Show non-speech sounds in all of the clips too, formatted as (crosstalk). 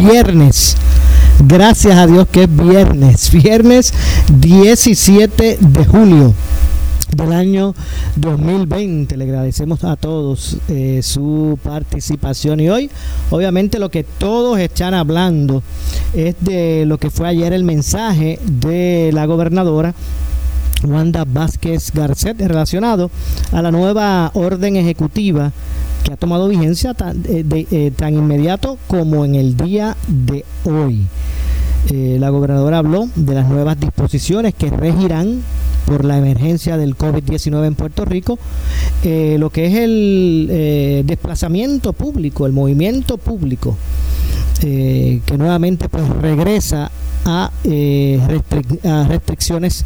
viernes. Gracias a Dios que es viernes. Viernes 17 de julio del año 2020. Le agradecemos a todos eh, su participación y hoy obviamente lo que todos están hablando es de lo que fue ayer el mensaje de la gobernadora Wanda Vázquez Garcet relacionado a la nueva orden ejecutiva que ha tomado vigencia tan, eh, eh, tan inmediato como en el día de hoy. la gobernadora habló de las nuevas disposiciones que regirán por la emergencia del COVID-19 en Puerto Rico, eh, lo que es el eh, desplazamiento público, el movimiento público, eh, que nuevamente pues regresa a, a restricciones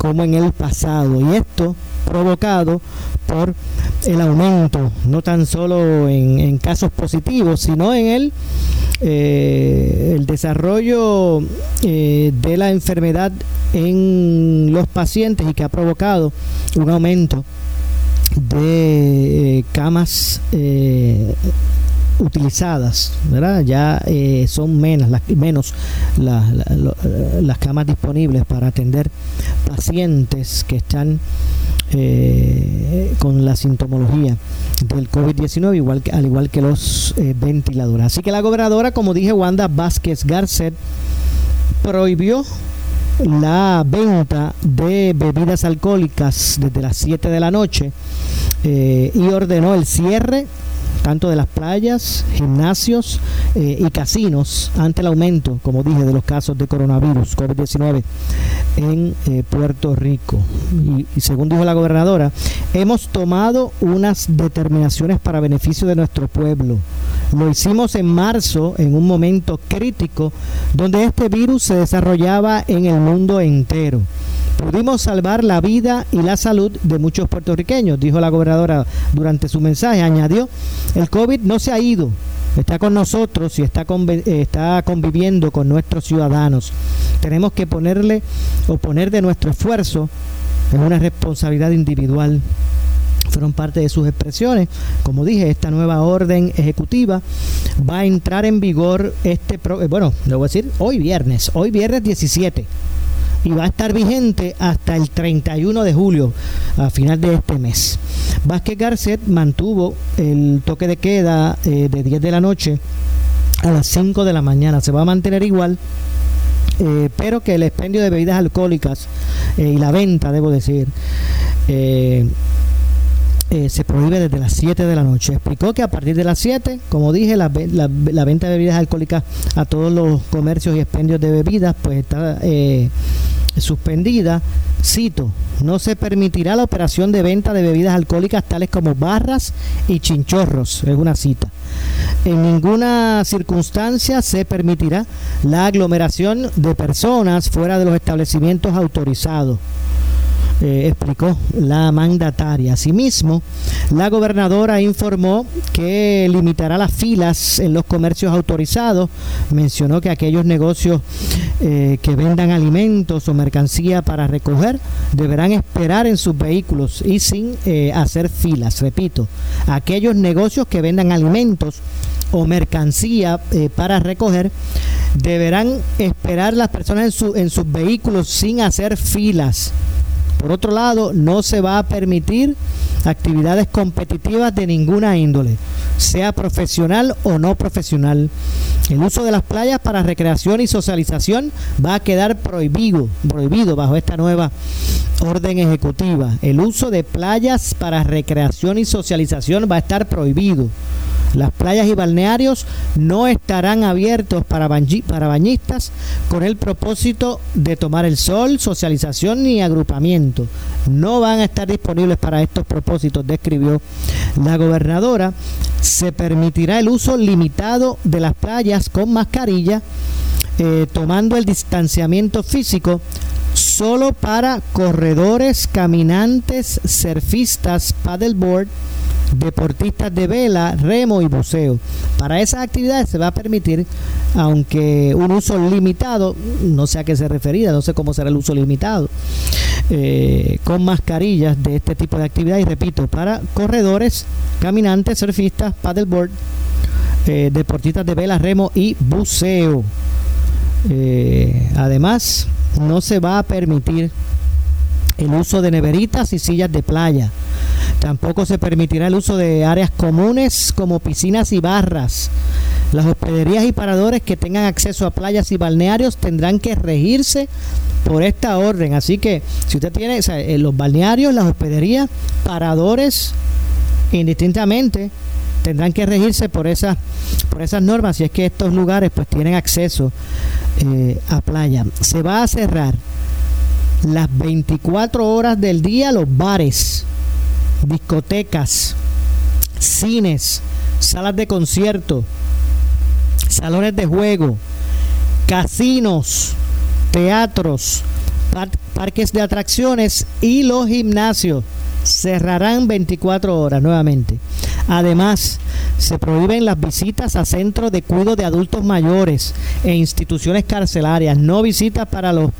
como en el pasado. Y esto provocado por el aumento, no tan solo en, casos positivos, sino en el, eh, el desarrollo eh, de la enfermedad en los pacientes y que ha provocado un aumento de eh, camas utilizadas, ¿verdad? Ya eh, son menos las, menos las camas disponibles para atender pacientes que están eh, con la sintomología del COVID-19, igual al igual que los eh, ventiladores. Así que la gobernadora, como dije, Wanda Vázquez Garcet, prohibió la venta de bebidas alcohólicas desde las 7 de la noche y ordenó el cierre tanto de las playas, gimnasios eh, y casinos ante el aumento, como dije, de los casos de coronavirus COVID-19 en eh, Puerto Rico. Y, y, según dijo la gobernadora, hemos tomado unas determinaciones para beneficio de nuestro pueblo. Lo hicimos en marzo, en un momento crítico, donde este virus se desarrollaba en el mundo entero. Pudimos salvar la vida y la salud de muchos puertorriqueños, dijo la gobernadora durante su mensaje. Añadió, el COVID no se ha ido, está con nosotros y está, está conviviendo con nuestros ciudadanos. Tenemos que ponerle o poner de nuestro esfuerzo en una responsabilidad individual fueron parte de sus expresiones. Como dije, esta nueva orden ejecutiva va a entrar en vigor este, bueno, le voy a decir, hoy viernes, hoy viernes 17 y va a estar vigente hasta el 31 de julio, a final de este mes. Vázquez Garcet mantuvo el toque de queda eh, de 10 de la noche a las 5 de la mañana. Se va a mantener igual. Eh, pero que el expendio de bebidas alcohólicas eh, y la venta, debo decir, se prohíbe desde las 7 de la noche. Explicó que a partir de las 7, como dije, la, venta de bebidas alcohólicas a todos los comercios y expendios de bebidas, pues está suspendida, cito, no se permitirá la operación de venta de bebidas alcohólicas tales como barras y chinchorros, es una cita. En ninguna circunstancia se permitirá la aglomeración de personas fuera de los establecimientos autorizados. Eh, explicó la mandataria. Asimismo, la gobernadora informó que limitará las filas en los comercios autorizados. Mencionó que aquellos negocios eh, que vendan alimentos o mercancía para recoger deberán esperar en sus vehículos y sin eh, hacer filas. Repito, aquellos negocios que vendan alimentos o mercancía para recoger deberán esperar las personas en, en sus vehículos sin hacer filas. Por otro lado, no se va a permitir actividades competitivas de ninguna índole, sea profesional o no profesional. El uso de las playas para recreación y socialización va a quedar prohibido, prohibido bajo esta nueva orden ejecutiva. El uso de playas para recreación y socialización va a estar prohibido. Las playas y balnearios no estarán abiertos para, para bañistas con el propósito de tomar el sol, socialización ni agrupamiento. No van a estar disponibles para estos propósitos, describió la gobernadora. Se permitirá el uso limitado de las playas con mascarilla, eh, tomando el distanciamiento físico solo para corredores, caminantes, surfistas, paddleboard, deportistas de vela, remo y buceo. Para esas actividades se va a permitir, aunque un uso limitado, no sé a qué se refería, no sé cómo será el uso limitado, eh, con mascarillas de este tipo de actividades, y repito, para corredores, caminantes, surfistas, paddleboard, eh, deportistas de vela, remo y buceo. Eh, además, no se va a permitir el uso de neveritas y sillas de playa. Tampoco se permitirá el uso de áreas comunes como piscinas y barras. Las hospederías y paradores que tengan acceso a playas y balnearios tendrán que regirse por esta orden. Así que si usted tiene en los balnearios, las hospederías, paradores, indistintamente, tendrán que regirse por esas por esas normas si es que estos lugares pues tienen acceso eh, a playa. Se va a cerrar las 24 horas del día los bares, discotecas, cines, salas de concierto, salones de juego, casinos, teatros, parques de atracciones y los gimnasios cerrarán 24 horas nuevamente. Además, se prohíben las visitas a centros de cuidado de adultos mayores e instituciones carcelarias, no visitas para los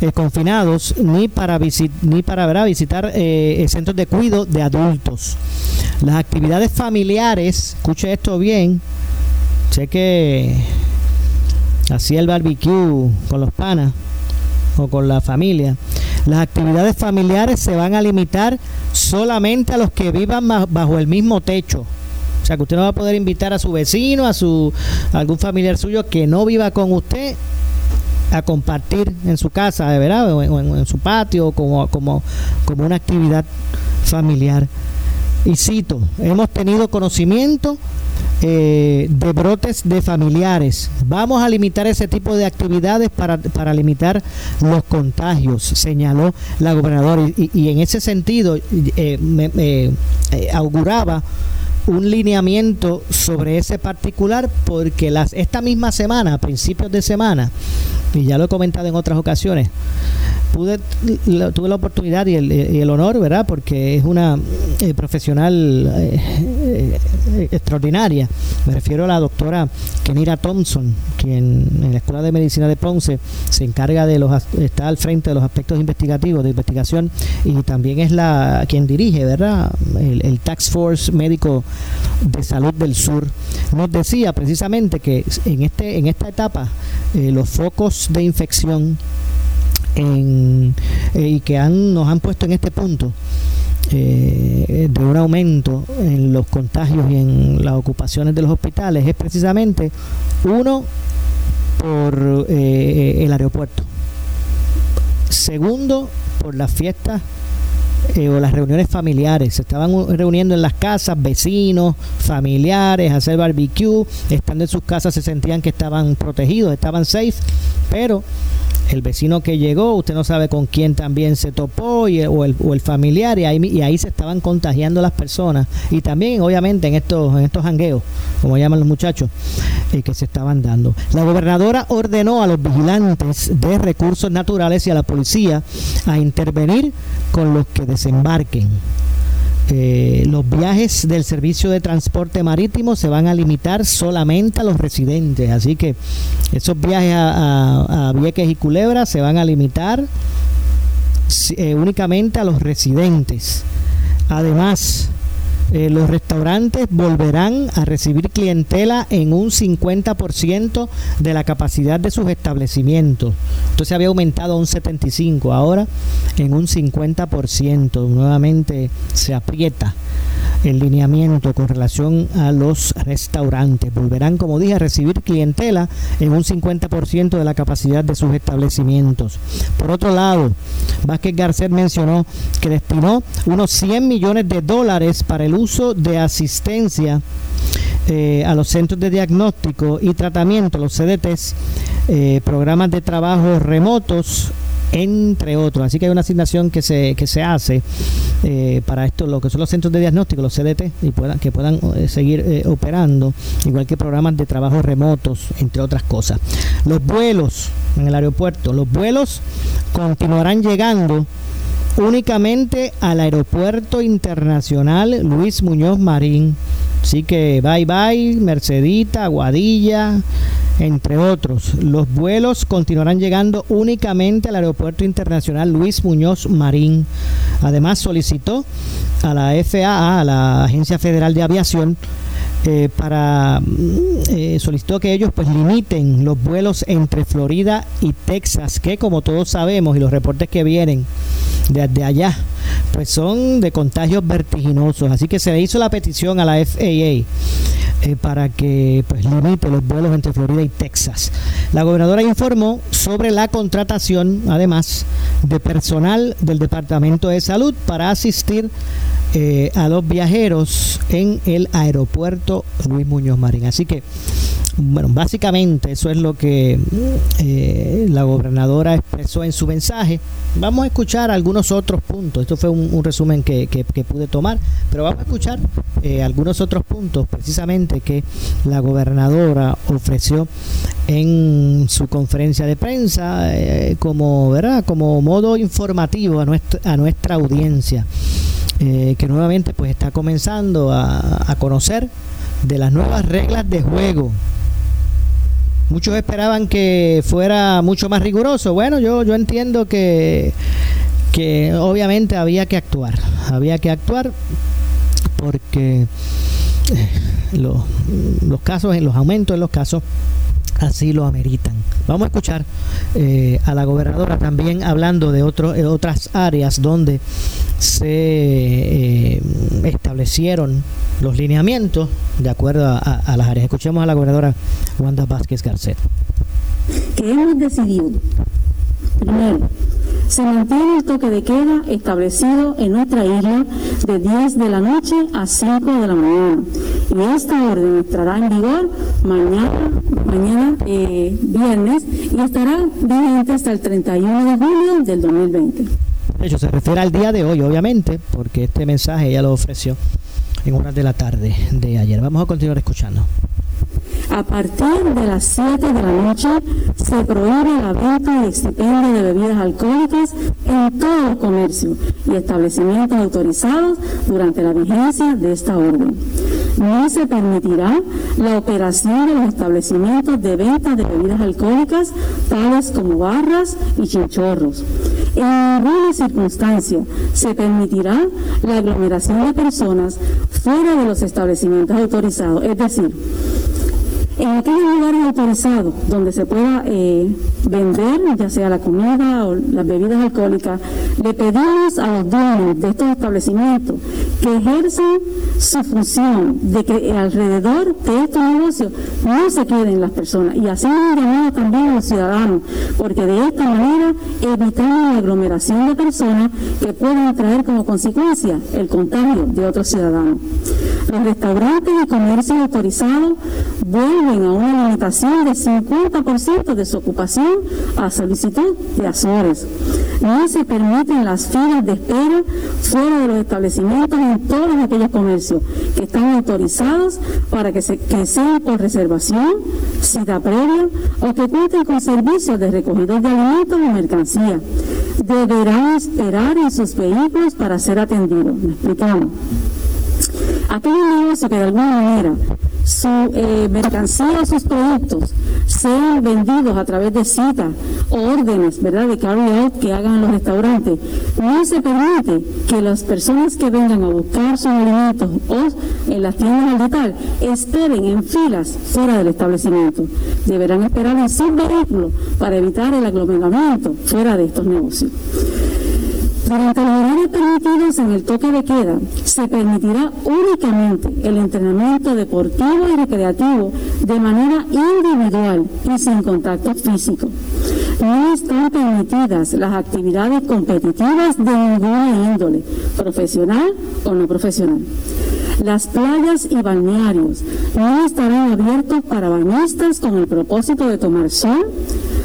eh, confinados ni para, ni para visitar eh, centros de cuidado de adultos. Las actividades familiares, escuche esto bien, sé que hacía el barbecue con los panas o con la familia. Las actividades familiares se van a limitar solamente a los que vivan bajo el mismo techo. O sea, que usted no va a poder invitar a su vecino, a su algún familiar suyo que no viva con usted a compartir en su casa, ¿verdad? O en, su patio, como, como, como una actividad familiar. Y cito, hemos tenido conocimiento eh, de brotes de familiares. Vamos a limitar ese tipo de actividades para, para limitar los contagios, señaló la gobernadora. Y, en ese sentido, eh, eh, auguraba un lineamiento sobre ese particular porque las esta misma semana, a principios de semana, y ya lo he comentado en otras ocasiones, pude tuve la oportunidad y el, honor, ¿verdad? Porque es una eh, profesional eh, extraordinaria. Me refiero a la doctora Kenira Thompson, quien en la Escuela de Medicina de Ponce se encarga de los está al frente de los aspectos investigativos de investigación y también es la quien dirige, ¿verdad? El, Tax Force médico de salud del sur nos decía precisamente que en este en esta etapa los focos de infección en, eh, y que han, nos han puesto en este punto eh, de un aumento en los contagios y en las ocupaciones de los hospitales es precisamente uno por eh, el aeropuerto segundo por las fiestas o las reuniones familiares. Se estaban reuniendo en las casas, vecinos, familiares, hacer barbecue. Estando en sus casas se sentían que estaban protegidos, estaban safe, pero el vecino que llegó, usted no sabe con quién también se topó y, o, el, o, el, familiar y ahí, y ahí se estaban contagiando las personas y también obviamente en estos en estos jangueos, como llaman los muchachos, eh, que se estaban dando. La gobernadora ordenó a los vigilantes de recursos naturales y a la policía a intervenir con los que desembarquen. Eh, los viajes del servicio de transporte marítimo se van a limitar solamente a los residentes, así que esos viajes a, Vieques y Culebra se van a limitar eh, únicamente a los residentes. Además, eh, los restaurantes volverán a recibir clientela en un 50% de la capacidad de sus establecimientos. Entonces había aumentado a un 75%, ahora en un 50%. Nuevamente se aprieta el lineamiento con relación a los restaurantes. Volverán, como dije, a recibir clientela en un 50% de la capacidad de sus establecimientos. Por otro lado, Vázquez Garcet mencionó que destinó unos 100 millones de dólares para el uso de asistencia eh, a los centros de diagnóstico y tratamiento, los CDTs, eh, programas de trabajo remotos entre otros. Así que hay una asignación que se, que se hace eh, para esto, lo que son los centros de diagnóstico, los CDT, y puedan, que puedan seguir operando, igual que programas de trabajo remotos, entre otras cosas. Los vuelos en el aeropuerto, los vuelos continuarán llegando únicamente al aeropuerto internacional Luis Muñoz Marín. Así que bye bye, Mercedita, Guadilla, entre otros. Los vuelos continuarán llegando únicamente al Aeropuerto Internacional Luis Muñoz Marín. Además solicitó a la FAA, a la Agencia Federal de Aviación, eh, para mm, solicitó que ellos pues limiten los vuelos entre Florida y Texas, que como todos sabemos y los reportes que vienen desde allá, pues son de contagios vertiginosos. Así que se le hizo la petición a la FAA para que pues limite los vuelos entre Florida y Texas. La gobernadora informó sobre la contratación, además, de personal del Departamento de Salud para asistir eh, a los viajeros en el aeropuerto Luis Muñoz Marín. Así que, bueno, básicamente eso es lo que eh, la gobernadora expresó en su mensaje. Vamos a escuchar algunos otros puntos. Esto fue un, resumen que, pude tomar, pero vamos a escuchar eh, algunos otros puntos precisamente que la gobernadora ofreció en su conferencia de prensa como, ¿verdad? como modo informativo a nuestra, a audiencia. Eh, que nuevamente pues está comenzando a, conocer de las nuevas reglas de juego. Muchos esperaban que fuera mucho más riguroso. Bueno, yo, yo entiendo que, que obviamente había que actuar. Había que actuar porque eh, los, los casos, los aumentos en los casos así lo ameritan. Vamos a escuchar eh, a la gobernadora también hablando de otras áreas donde se eh, establecieron los lineamientos de acuerdo a, las áreas. Escuchemos a la gobernadora Wanda Vázquez Garcet. Que hemos decidido, primero, se mantiene el toque de queda establecido en nuestra isla de 10 de la noche a 5 de la mañana. Y esta orden estará en vigor mañana, mañana eh, viernes y estará vigente hasta el 31 de julio del 2020. De hecho, se refiere al día de hoy, obviamente, porque este mensaje ella lo ofreció en horas de la tarde de ayer. Vamos a continuar escuchando. A partir de las 7 de la noche se prohíbe la venta y expendio de bebidas alcohólicas en todos los comercios y establecimientos autorizados durante la vigencia de esta orden. No se permitirá la operación de los establecimientos de venta de bebidas alcohólicas tales como barras y chinchorros. En ninguna circunstancia se permitirá la aglomeración de personas fuera de los establecimientos autorizados, es decir, en aquellos lugares autorizados donde se pueda eh, vender, ya sea la comida o las bebidas alcohólicas, le pedimos a los dueños de estos establecimientos que ejerzan su función de que alrededor de estos negocios no se queden las personas y así llamado también a los ciudadanos, porque de esta manera evitamos la aglomeración de personas que puedan traer como consecuencia el contagio de otros ciudadanos. Los restaurantes y comercios autorizados vuelven a una limitación de 50% de su ocupación a solicitud de Azores. No se permiten las filas de espera fuera de los establecimientos en todos aquellos comercios que están autorizados para que, se, que sean por reservación, cita previa o que cuenten con servicios de recogida de alimentos o mercancía. Deberán esperar en sus vehículos para ser atendidos. ¿Me explicamos? Aquellos negocios que de alguna manera su eh, mercancía o sus productos sean vendidos a través de citas o órdenes, ¿verdad?, de carry out que hagan los restaurantes. No se permite que las personas que vengan a buscar sus alimentos o en las tiendas al tal esperen en filas fuera del establecimiento. Deberán esperar en sus vehículos para evitar el aglomeramiento fuera de estos negocios. Durante los horarios permitidos en el toque de queda, se permitirá únicamente el entrenamiento deportivo y recreativo de manera individual y sin contacto físico. No están permitidas las actividades competitivas de ninguna índole, profesional o no profesional. Las playas y balnearios no estarán abiertos para bañistas con el propósito de tomar sol,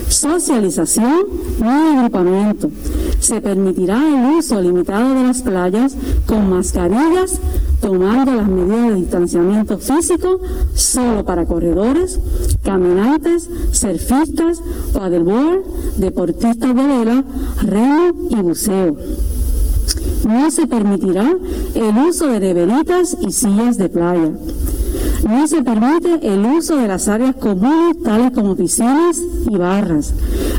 socialización y agrupamiento. Se permitirá el uso limitado de las playas con mascarillas, tomando las medidas de distanciamiento físico solo para corredores, caminantes, surfistas, paddleboard, deportistas de vela, remo y buceo. No se permitirá el uso de neveritas y sillas de playa. No se permite el uso de las áreas comunes tales como piscinas y barras,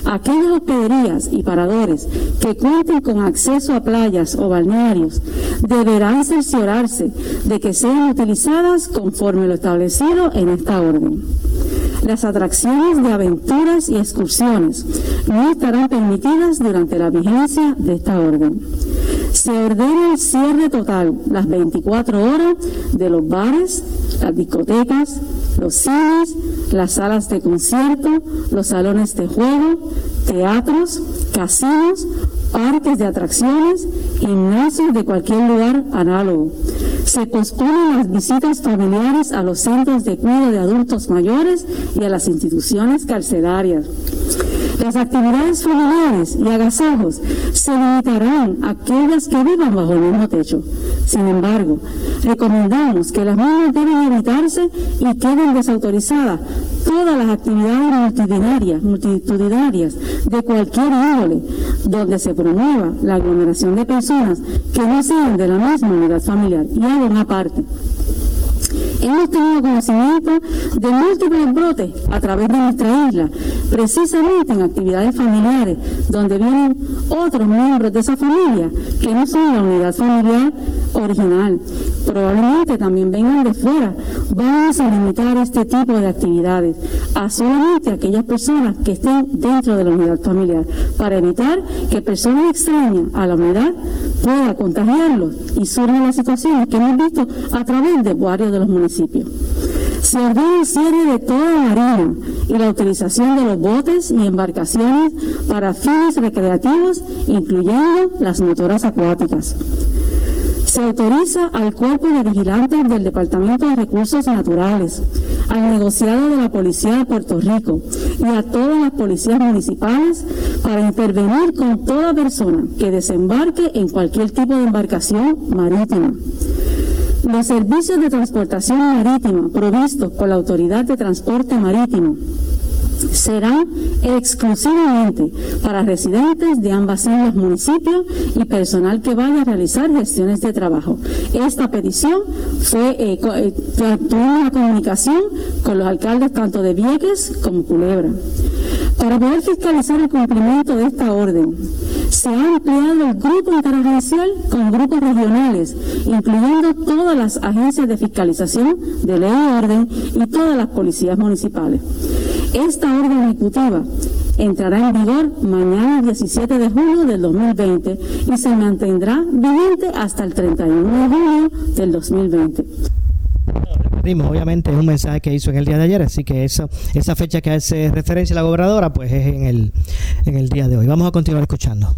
Aquellas hospederías y paradores que cuenten con acceso a playas o balnearios deberán cerciorarse de que sean utilizadas conforme lo establecido en esta orden. Las atracciones de aventuras y excursiones no estarán permitidas durante la vigencia de esta orden. Se ordena el cierre total las 24 horas de los bares, las discotecas, los cines, las salas de concierto, los salones de juego, teatros, casinos, parques de atracciones, gimnasios de cualquier lugar análogo. Se posponen las visitas familiares a los centros de cuidado de adultos mayores y a las instituciones carcelarias. Las actividades familiares y agasajos se limitarán a aquellas que vivan bajo el mismo techo. Sin embargo, recomendamos que las mismas deben evitarse y queden desautorizadas todas las actividades multitudinarias, multitudinarias de cualquier índole donde se promueva la aglomeración de personas que no sean de la misma unidad familiar. Y hago una parte. Hemos tenido conocimiento de múltiples brotes a través de nuestra isla, precisamente en actividades familiares, donde vienen otros miembros de esa familia que no son la unidad familiar original. Probablemente también vengan de fuera. Vamos a limitar este tipo de actividades a solamente aquellas personas que estén dentro de la unidad familiar, para evitar que personas extrañas a la unidad puedan contagiarlos y surjan las situaciones que hemos visto a través de varios de los municipios. Se ordena el cierre de toda la marina y la utilización de los botes y embarcaciones para fines recreativos, incluyendo las motoras acuáticas. Se autoriza al cuerpo de vigilantes del Departamento de Recursos Naturales, al negociado de la Policía de Puerto Rico y a todas las policías municipales para intervenir con toda persona que desembarque en cualquier tipo de embarcación marítima. Los servicios de transportación marítima provistos por la Autoridad de Transporte Marítimo serán exclusivamente para residentes de ambas islas municipios y personal que vaya a realizar gestiones de trabajo. Esta petición fue eh, eh una comunicación con los alcaldes tanto de Vieques como Culebra. Para poder fiscalizar el cumplimiento de esta orden, se ha ampliado el grupo interagencial con grupos regionales, incluyendo todas las agencias de fiscalización de ley y orden y todas las policías municipales. Esta orden ejecutiva entrará en vigor mañana 17 de julio del 2020 y se mantendrá vigente hasta el 31 de julio del 2020 obviamente es un mensaje que hizo en el día de ayer, así que eso, esa fecha que hace referencia la gobernadora, pues es en el, en el día de hoy. Vamos a continuar escuchando.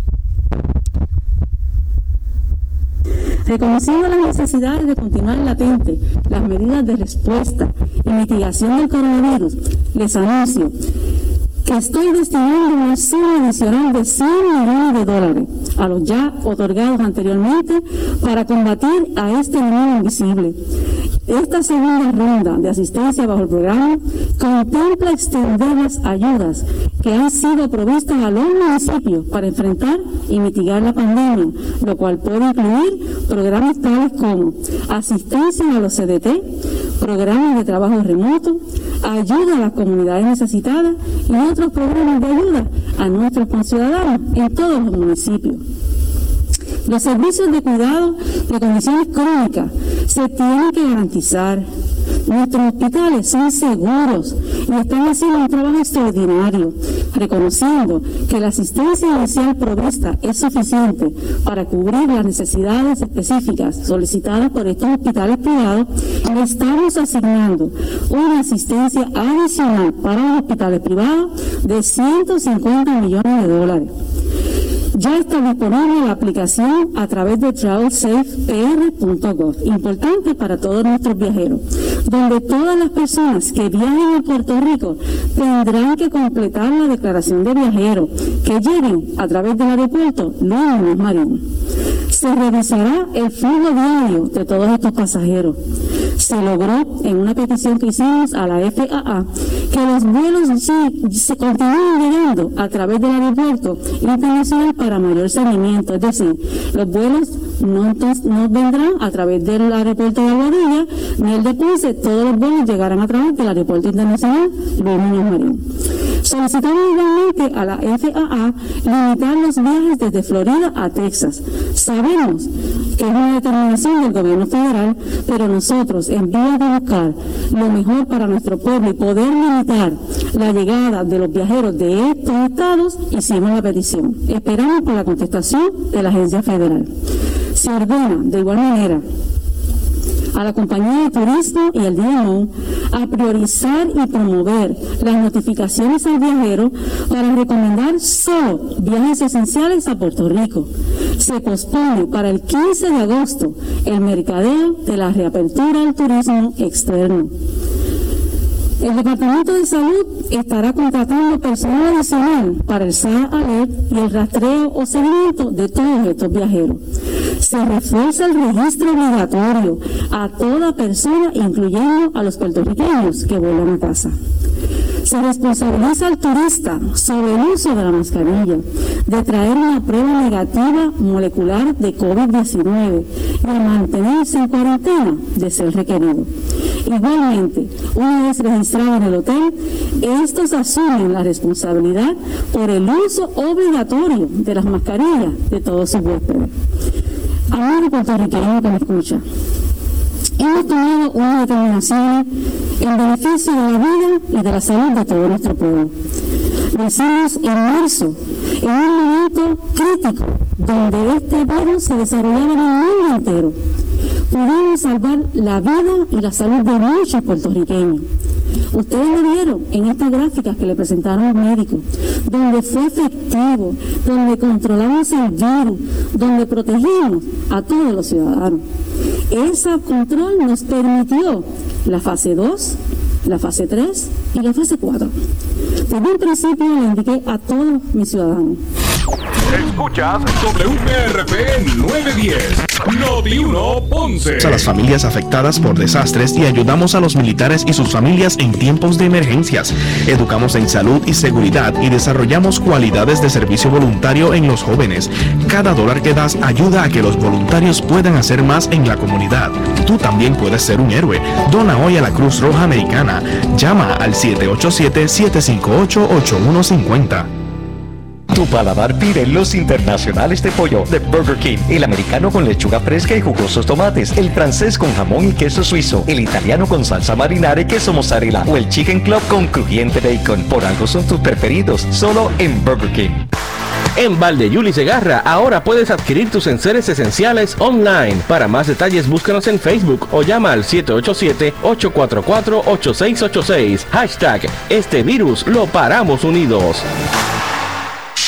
Reconociendo las necesidades de continuar latente las medidas de respuesta y mitigación del coronavirus, les anuncio que estoy destinando una suma adicional de 100 millones de dólares a los ya otorgados anteriormente para combatir a este enemigo invisible. Esta segunda ronda de asistencia bajo el programa contempla extender las ayudas que han sido provistas a los municipios para enfrentar y mitigar la pandemia, lo cual puede incluir programas tales como asistencia a los CDT, programas de trabajo remoto, ayuda a las comunidades necesitadas y otros programas de ayuda a nuestros conciudadanos en todos los municipios. Los servicios de cuidado de condiciones crónicas se tienen que garantizar. Nuestros hospitales son seguros y están haciendo un trabajo extraordinario, reconociendo que la asistencia inicial provista es suficiente para cubrir las necesidades específicas solicitadas por estos hospitales privados. Le estamos asignando una asistencia adicional para los hospitales privados de 150 millones de dólares. Ya está disponible la aplicación a través de travelsafepr.gov, importante para todos nuestros viajeros, donde todas las personas que viajen a Puerto Rico tendrán que completar la declaración de viajero que lleguen a través del aeropuerto Luis Marín. Se revisará el flujo diario de todos estos pasajeros. Se logró en una petición que hicimos a la FAA que los vuelos se continúen llegando a través del aeropuerto internacional para mayor seguimiento. Es decir, los vuelos no, no vendrán a través del aeropuerto de Aguadilla ni el de Ponce, todos los vuelos llegarán a través del aeropuerto internacional Luis Marín. Solicitamos igualmente a la FAA limitar los viajes desde Florida a Texas. Sabemos que es una determinación del gobierno federal, pero nosotros, en vez de buscar lo mejor para nuestro pueblo y poder limitar la llegada de los viajeros de estos estados, hicimos la petición. Esperamos por la contestación de la agencia federal. Se ordena, de igual manera, a la compañía de turismo y al DMO a priorizar y promover las notificaciones al viajero para recomendar solo viajes esenciales a Puerto Rico. Se pospone para el 15 de agosto el mercadeo de la reapertura al turismo externo. El Departamento de Salud estará contratando personal adicional para el SAR Alert y el rastreo o seguimiento de todos estos viajeros. Se refuerza el registro obligatorio a toda persona, incluyendo a los puertorriqueños que vuelvan a casa. Se responsabiliza al turista sobre el uso de la mascarilla, de traer una prueba negativa molecular de COVID-19 y mantenerse en cuarentena de ser requerido. Igualmente, una vez registrado en el hotel, estos asumen la responsabilidad por el uso obligatorio de las mascarillas de todos sus huéspedes. Amigo puertorriqueño que me escucha, hemos tomado una determinación en beneficio de la vida y de la salud de todo nuestro pueblo. Lo hicimos en marzo, en un momento crítico, donde este virus se desarrollaba en el mundo entero. Pudimos salvar la vida y la salud de muchos puertorriqueños. Ustedes lo vieron en estas gráficas que le presentaron los médicos, donde fue efectivo, donde controlamos el virus, donde protegimos a todos los ciudadanos. Ese control nos permitió la fase 2, la fase 3 y la fase 4. Desde un principio le indiqué a todos mis ciudadanos. Escuchas WPRP 910, Noti 1 Ponce. A las familias afectadas por desastres y ayudamos a los militares y sus familias en tiempos de emergencias. Educamos en salud y seguridad y desarrollamos cualidades de servicio voluntario en los jóvenes. Cada dólar que das ayuda a que los voluntarios puedan hacer más en la comunidad. Tú también puedes ser un héroe. Dona hoy a la Cruz Roja Americana. Llama al 787-758-8150. Tu paladar pide los internacionales de pollo de Burger King, el americano con lechuga fresca y jugosos tomates, el francés con jamón y queso suizo, el italiano con salsa marinara y queso mozzarella o el chicken club con crujiente bacon. Por algo son tus preferidos, solo en Burger King. En Valde Segarra ahora puedes adquirir tus enseres esenciales online. Para más detalles búscanos en Facebook o llama al 787-844-8686. Hashtag Este virus lo paramos unidos.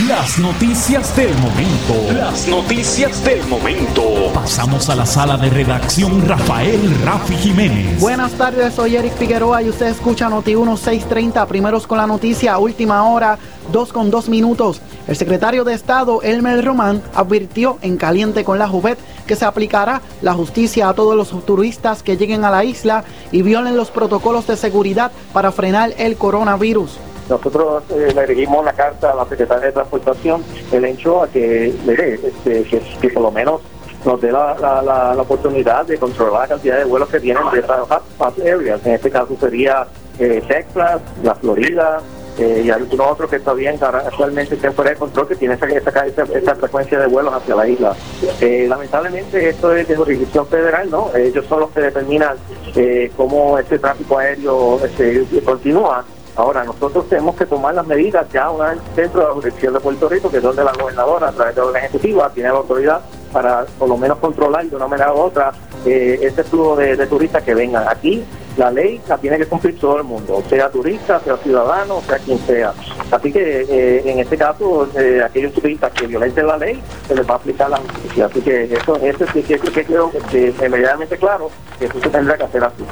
las noticias del momento. Las noticias del momento. Pasamos a la sala de redacción Rafael Rafi Jiménez. Buenas tardes, soy Eric Figueroa y usted escucha Noti 1630, primeros con la noticia, última hora, dos con dos minutos. El secretario de Estado, Elmer Román, advirtió en Caliente con la Juvet que se aplicará la justicia a todos los turistas que lleguen a la isla y violen los protocolos de seguridad para frenar el coronavirus. Nosotros eh, le dirigimos una carta a la Secretaria de Transportación, el hecho a que, este, que, por lo menos nos dé la, la, la, oportunidad de controlar la cantidad de vuelos que vienen de esas areas. En este caso sería eh, Texas, la Florida, eh, y algunos otros que todavía actualmente están fuera de control, que tienen esa, esa, esa, frecuencia de vuelos hacia la isla. Eh, lamentablemente esto es de jurisdicción federal, ¿no? Ellos son los que determinan eh, cómo este tráfico aéreo este, continúa. Ahora, nosotros tenemos que tomar las medidas ya una vez dentro de la jurisdicción de Puerto Rico, que es donde la gobernadora, a través de la ejecutiva, tiene la autoridad para por lo menos controlar de una manera u otra eh, ese flujo de, turistas que vengan aquí. La ley la tiene que cumplir todo el mundo, sea turista, sea ciudadano, sea quien sea. Así que eh, en este caso, eh, aquellos turistas que violenten la ley, se les va a aplicar la justicia. Así que eso, eso sí que, que creo que inmediatamente claro que eso se tendrá que hacer así.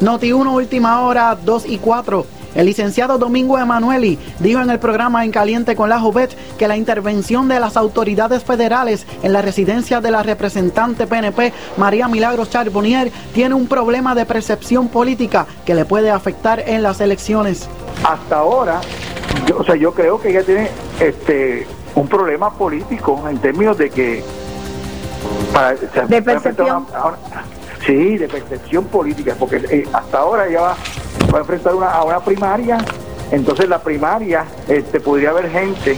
Noti 1, última hora, 2 y 4. El licenciado Domingo Emanueli dijo en el programa En Caliente con la Jovet que la intervención de las autoridades federales en la residencia de la representante PNP María Milagros Charbonnier tiene un problema de percepción política que le puede afectar en las elecciones. Hasta ahora, yo, o sea, yo creo que ella tiene este un problema político en términos de que para, de percepción. sí, de percepción política, porque eh, hasta ahora ella va va a enfrentar una, a una primaria, entonces la primaria este, podría haber gente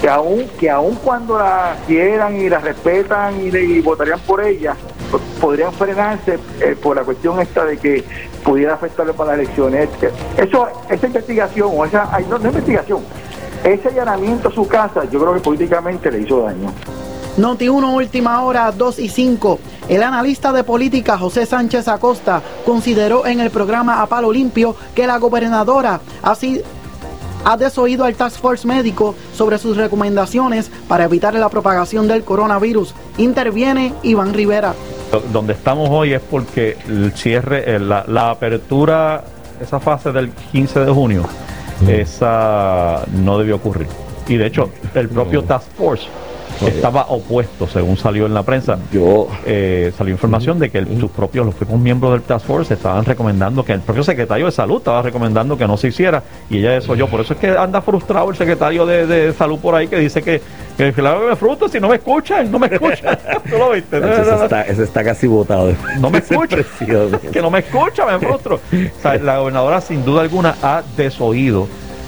que aún, que aún cuando la quieran y la respetan y, votarían por ella, podrían frenarse eh, por la cuestión esta de que pudiera afectarle para las elecciones. Eso, esa investigación, o esa, no, no investigación, ese allanamiento a su casa, yo creo que políticamente le hizo daño. Noti 1 Última Hora 2 y 5. El analista de política José Sánchez Acosta consideró en el programa A Palo Limpio que la gobernadora ha desoído al Task Force médico sobre sus recomendaciones para evitar la propagación del coronavirus. Interviene Iván Rivera. Donde estamos hoy es porque el cierre, eh, la, apertura, esa fase del 15 de junio, esa no debió ocurrir. Y de hecho, el propio Task Force estaba opuesto, según salió en la prensa. Yo eh, salió información de que sus propios, los propios miembros del Task Force estaban recomendando que el propio secretario de salud estaba recomendando que no se hiciera y ella eso yo. Por eso es que anda frustrado el secretario de, salud por ahí que dice que que claro me frustro si no me escuchan, no me escuchan. (laughs) (laughs) ¿Tú lo viste? Eso está, casi votado. No me (laughs) escucha. que no me escucha, me frustro. la gobernadora sin duda alguna ha desoído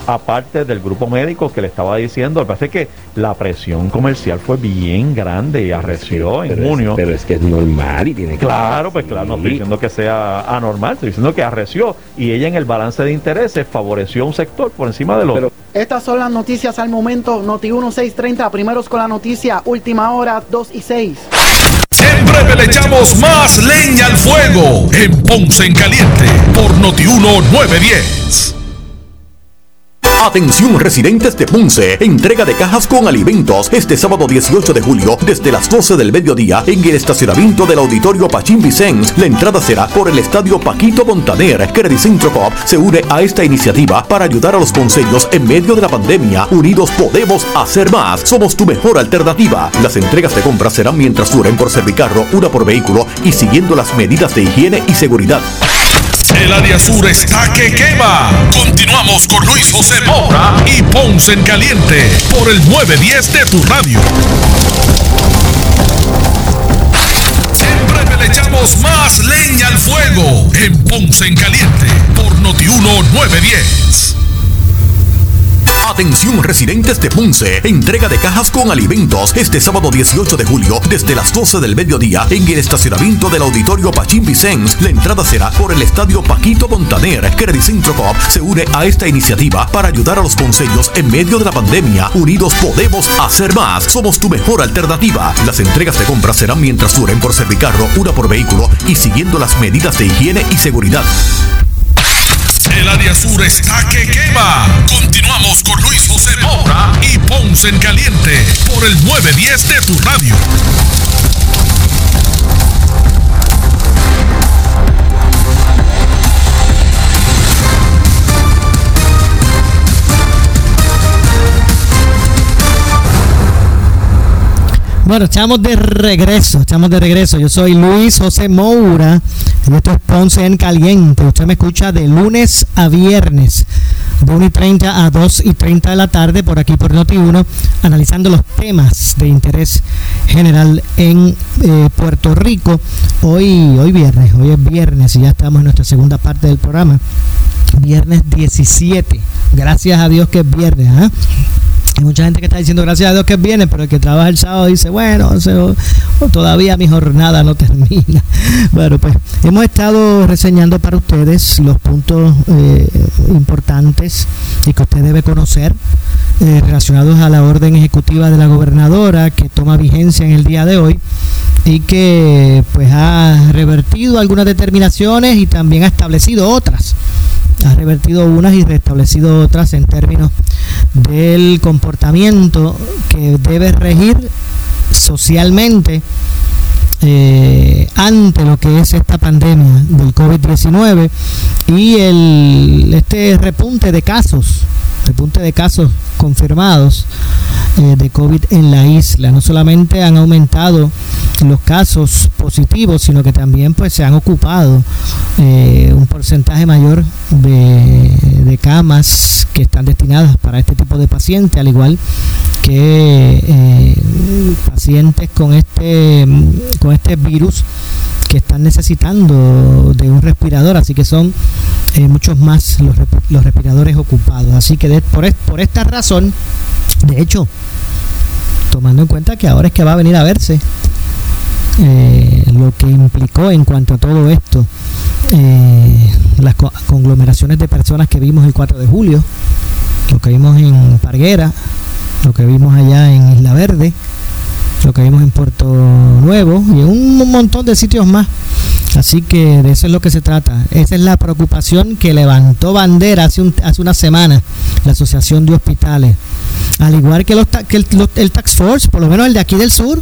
aparte del grupo médico que le estaba diciendo, parece que la presión comercial fue bien grande y arreció en junio. pero es que es normal y tiene que Claro, pues claro, no estoy diciendo que sea anormal, estoy diciendo que arreció y ella en el balance de intereses favoreció un sector por encima del otro. Estas son las noticias al momento, Noti 1630, primeros con la noticia, última hora 2 y 6. En breve le echamos más leña al fuego en Ponce en Caliente por Noti 1910. Atención residentes de Punce, entrega de cajas con alimentos este sábado 18 de julio desde las 12 del mediodía en el estacionamiento del auditorio Pachín Vicens. La entrada será por el estadio Paquito Montaner. Credicentro Coop se une a esta iniciativa para ayudar a los consejos en medio de la pandemia. Unidos podemos hacer más. Somos tu mejor alternativa. Las entregas de compras serán mientras duren por servicarro, una por vehículo y siguiendo las medidas de higiene y seguridad. El área sur está que quema. Continuamos con Luis José Moura y Ponce en Caliente por el 910 de tu radio. Breve le echamos más leña al fuego en Ponce en Caliente por Notiuno 910. Atención residentes de Punce, entrega de cajas con alimentos este sábado 18 de julio desde las 12 del mediodía en el estacionamiento del auditorio Pachín Vicens. La entrada será por el estadio Paquito Montaner. Credicentro Coop se une a esta iniciativa para ayudar a los consejos en medio de la pandemia. Unidos podemos hacer más. Somos tu mejor alternativa. Las entregas de compras serán mientras duren por servicarro, una por vehículo y siguiendo las medidas de higiene y seguridad. El área sur está que quema. Continuamos con Luis José Moura y Ponce en Caliente por el 910 de tu radio. Bueno, estamos de regreso, estamos de regreso. Yo soy Luis José Moura, en esto es Ponce en Caliente. Usted me escucha de lunes a viernes, de 1 y 30 a 2 y 30 de la tarde, por aquí por Noti1, analizando los temas de interés general en eh, Puerto Rico. Hoy, hoy viernes, hoy es viernes y ya estamos en nuestra segunda parte del programa. Viernes 17. Gracias a Dios que es viernes. ¿ah? Hay mucha gente que está diciendo gracias a Dios que viene, pero el que trabaja el sábado dice, bueno, todavía mi jornada no (laughs) termina. Bueno, pues hemos estado reseñando para ustedes los puntos eh, importantes y que usted debe conocer eh, relacionados a la orden ejecutiva de la gobernadora que toma vigencia en el día de hoy y que pues ha revertido algunas determinaciones y también ha establecido otras ha revertido unas y restablecido otras en términos del comportamiento que debe regir socialmente eh, ante lo que es esta pandemia del COVID-19 y el, este repunte de casos, repunte de casos confirmados eh, de COVID en la isla. No solamente han aumentado los casos positivos, sino que también pues se han ocupado eh, un porcentaje mayor de, de, camas que están destinadas para este tipo de pacientes, al igual que eh, pacientes con este con este virus que están necesitando de un respirador, así que son muchos más los, los, respiradores ocupados. Así que por, por esta razón, de hecho, tomando en cuenta que ahora es que va a venir a verse eh, lo que implicó en cuanto a todo esto eh, las conglomeraciones de personas que vimos el 4 de julio, lo que vimos en Parguera, lo que vimos allá en Isla Verde, lo que vimos en Puerto Nuevo y en un montón de sitios más. Así que de eso es lo que se trata. Esa es la preocupación que levantó bandera hace, un, hace una semana la Asociación de Hospitales. Al igual que, los, que el, Tax Force, por lo menos el de aquí del sur,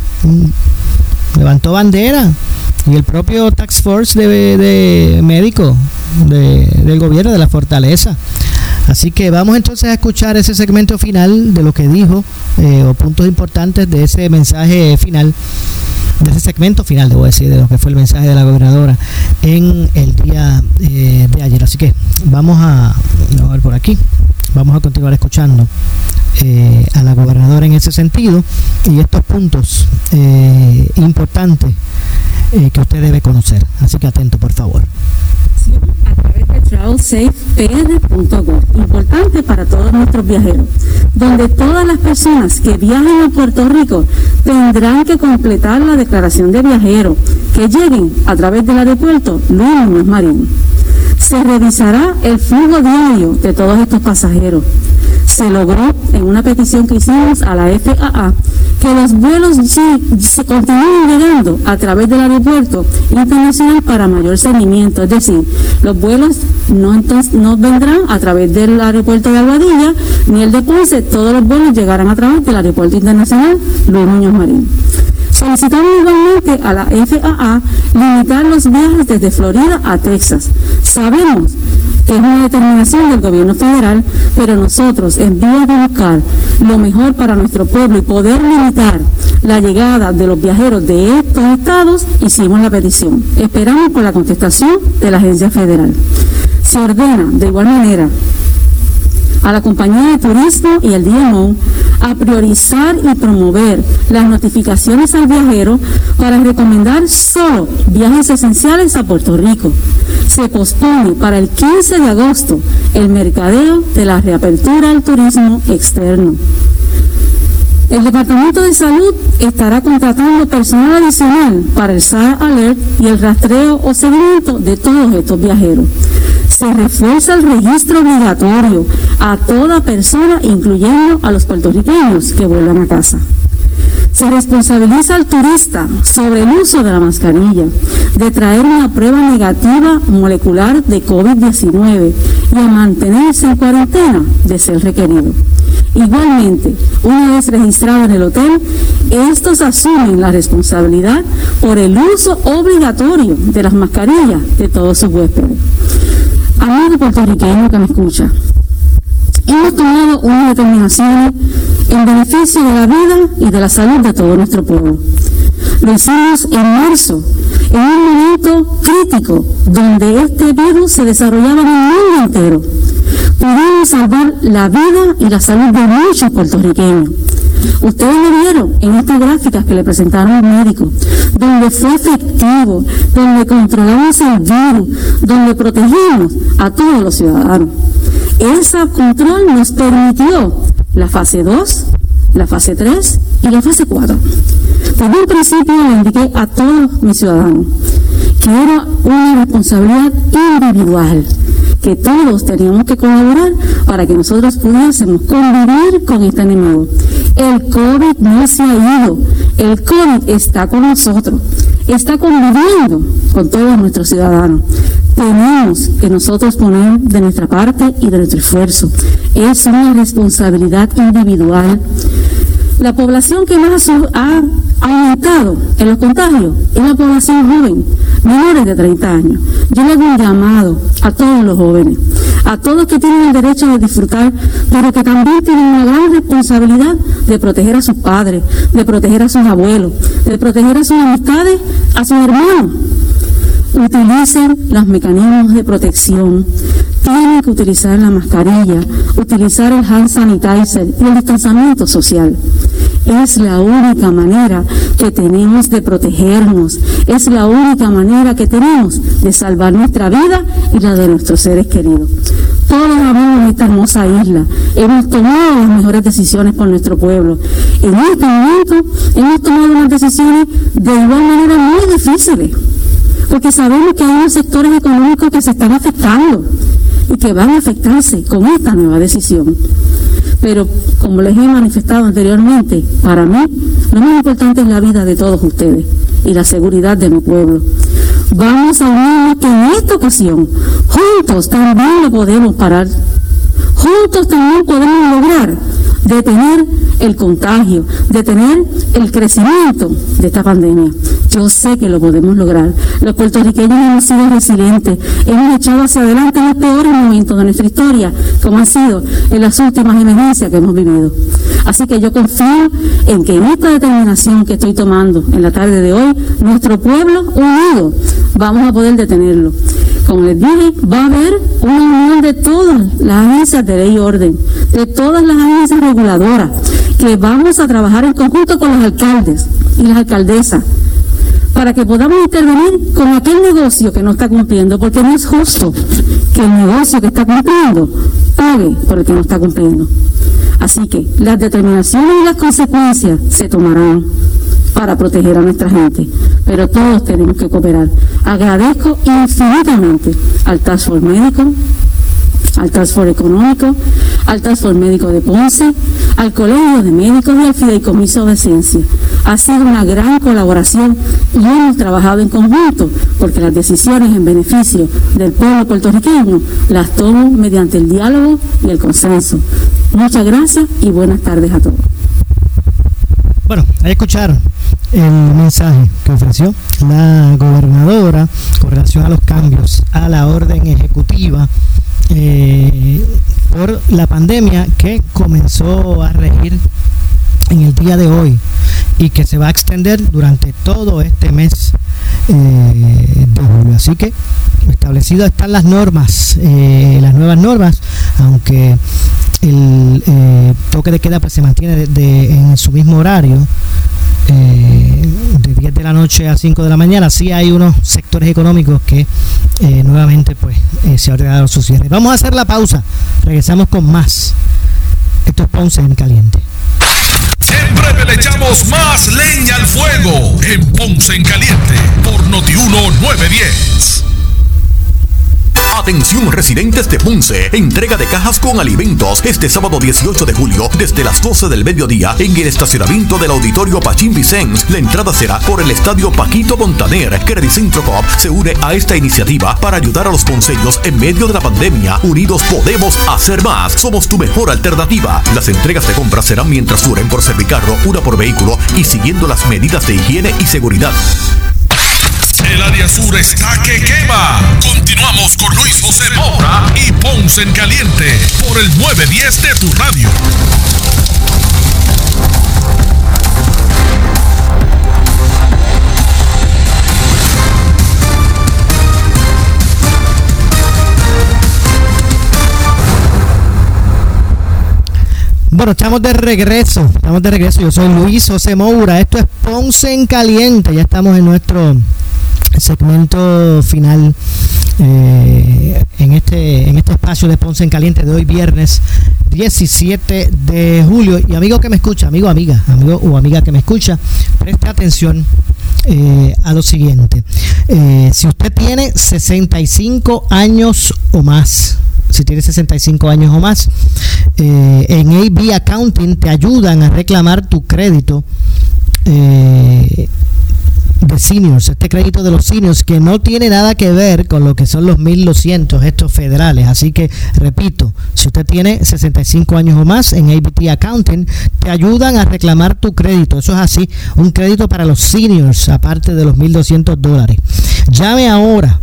levantó bandera. Y el propio Tax Force de, de médico de, del gobierno de la Fortaleza. Así que vamos entonces a escuchar ese segmento final de lo que dijo eh, o puntos importantes de ese mensaje final de ese segmento final, debo decir, de lo que fue el mensaje de la gobernadora en el día eh, de ayer. Así que vamos a, ver por aquí, vamos a continuar escuchando eh, a la gobernadora en ese sentido y estos puntos eh, importantes que usted debe conocer. Así que atento, por favor importante para todos nuestros viajeros, donde todas las personas que viajen a Puerto Rico tendrán que completar la declaración de viajero que lleguen a través del aeropuerto Luis Muñoz Marín. Se revisará el flujo diario de todos estos pasajeros se logró en una petición que hicimos a la FAA que los vuelos se continúen llegando a través del aeropuerto internacional para mayor seguimiento. Es decir, los vuelos no, entonces, no vendrán a través del aeropuerto de Aguadilla ni el de Ponce, todos los vuelos llegarán a través del aeropuerto internacional Luis Muñoz Marín. Solicitamos igualmente a la FAA limitar los viajes desde Florida a Texas. Sabemos que es una determinación del gobierno federal, pero nosotros, en vía de buscar lo mejor para nuestro pueblo y poder limitar la llegada de los viajeros de estos estados, hicimos la petición. Esperamos por la contestación de la agencia federal. Se ordena de igual manera a la compañía de turismo y al DMO a priorizar y promover las notificaciones al viajero para recomendar solo viajes esenciales a Puerto Rico. Se pospone para el 15 de agosto el mercadeo de la reapertura al turismo externo. El Departamento de Salud estará contratando personal adicional para el SAR Alert y el rastreo o seguimiento de todos estos viajeros se refuerza el registro obligatorio a toda persona, incluyendo a los puertorriqueños que vuelvan a casa. Se responsabiliza al turista sobre el uso de la mascarilla, de traer una prueba negativa molecular de COVID-19 y a mantenerse en cuarentena de ser requerido. Igualmente, una vez registrado en el hotel, estos asumen la responsabilidad por el uso obligatorio de las mascarillas de todos sus huéspedes amigo puertorriqueño que me escucha, hemos tomado una determinación en beneficio de la vida y de la salud de todo nuestro pueblo. Lo hicimos en marzo, en un momento crítico donde este virus se desarrollaba en el mundo entero. Pudimos salvar la vida y la salud de muchos puertorriqueños. Ustedes lo vieron en estas gráficas que le presentaron al médico, donde fue efectivo, donde controlamos el virus, donde protegimos a todos los ciudadanos. Ese control nos permitió la fase 2 la fase 3 y la fase 4. Desde un principio le indiqué a todos mis ciudadanos que era una responsabilidad individual, que todos teníamos que colaborar para que nosotros pudiésemos convivir con este enemigo. El COVID no se ha ido, el COVID está con nosotros, está conviviendo con todos nuestros ciudadanos. Tenemos que nosotros poner de nuestra parte y de nuestro esfuerzo. Es una responsabilidad individual. La población que más ha aumentado en los contagios es la población joven, menores de 30 años. Yo le hago un llamado a todos los jóvenes, a todos que tienen el derecho de disfrutar, pero que también tienen una gran responsabilidad de proteger a sus padres, de proteger a sus abuelos, de proteger a sus amistades, a sus hermanos utilicen los mecanismos de protección. Tienen que utilizar la mascarilla, utilizar el hand sanitizer y el distanciamiento social. Es la única manera que tenemos de protegernos. Es la única manera que tenemos de salvar nuestra vida y la de nuestros seres queridos. Todos amamos esta hermosa isla. Hemos tomado las mejores decisiones por nuestro pueblo. En este momento hemos tomado unas decisiones de igual manera muy difíciles porque sabemos que hay unos sectores económicos que se están afectando y que van a afectarse con esta nueva decisión. Pero como les he manifestado anteriormente, para mí lo más importante es la vida de todos ustedes y la seguridad de mi pueblo. Vamos a unirnos que en esta ocasión juntos también lo podemos parar. Juntos también podemos lograr detener el contagio, detener el crecimiento de esta pandemia. Yo sé que lo podemos lograr. Los puertorriqueños hemos sido resilientes, hemos echado hacia adelante los peores momentos de nuestra historia, como han sido en las últimas emergencias que hemos vivido. Así que yo confío en que en esta determinación que estoy tomando en la tarde de hoy, nuestro pueblo unido, vamos a poder detenerlo. Como les dije, va a haber una unión de todas las agencias de ley y orden, de todas las agencias reguladoras, que vamos a trabajar en conjunto con los alcaldes y las alcaldesas para que podamos intervenir con aquel negocio que no está cumpliendo, porque no es justo que el negocio que está cumpliendo pague por el que no está cumpliendo. Así que las determinaciones y las consecuencias se tomarán para proteger a nuestra gente, pero todos tenemos que cooperar. Agradezco infinitamente al Task Force Médico, al Task Force Económico, al Task Force Médico de Ponce, al Colegio de Médicos y al Fideicomiso de Ciencia. Ha sido una gran colaboración y hemos trabajado en conjunto porque las decisiones en beneficio del pueblo puertorriqueño las tomo mediante el diálogo y el consenso. Muchas gracias y buenas tardes a todos. Bueno, ahí escucharon el mensaje que ofreció la gobernadora con relación a los cambios a la orden ejecutiva eh, por la pandemia que comenzó a regir en el día de hoy y que se va a extender durante todo este mes eh, de julio. Así que establecidas están las normas, eh, las nuevas normas, aunque el eh, toque de queda pues, se mantiene en su mismo horario. de 10 de la noche a 5 de la mañana, sí hay unos sectores económicos que nuevamente pues se ha ordenado su cierre. Vamos a hacer la pausa, regresamos con más. Esto es Ponce en Caliente. En breve le echamos más leña al fuego en Ponce en Caliente por Notiuno 910. Atención residentes de Ponce, entrega de cajas con alimentos este sábado 18 de julio desde las 12 del mediodía en el estacionamiento del auditorio Pachín Vicens. La entrada será por el estadio Paquito Montaner. Credicentro Cop se une a esta iniciativa para ayudar a los ponceños en medio de la pandemia. Unidos podemos hacer más. Somos tu mejor alternativa. Las entregas de compra serán mientras duren por servicarro, una por vehículo y siguiendo las medidas de higiene y seguridad. El área sur está que quema. Continuamos con Luis José Moura y Ponce en Caliente por el 910 de tu radio. Bueno, estamos de regreso, estamos de regreso. Yo soy Luis José Moura. Esto es Ponce en Caliente. Ya estamos en nuestro segmento final eh, en, este, en este espacio de Ponce en Caliente de hoy viernes 17 de julio. Y amigo que me escucha, amigo, amiga, amigo o amiga que me escucha, preste atención eh, a lo siguiente. Eh, si usted tiene 65 años o más, si tiene 65 años o más, eh, en AB Accounting te ayudan a reclamar tu crédito de seniors, este crédito de los seniors que no tiene nada que ver con lo que son los 1200, estos federales. Así que, repito, si usted tiene 65 años o más en ABT Accounting, te ayudan a reclamar tu crédito. Eso es así, un crédito para los seniors, aparte de los 1200 dólares. Llame ahora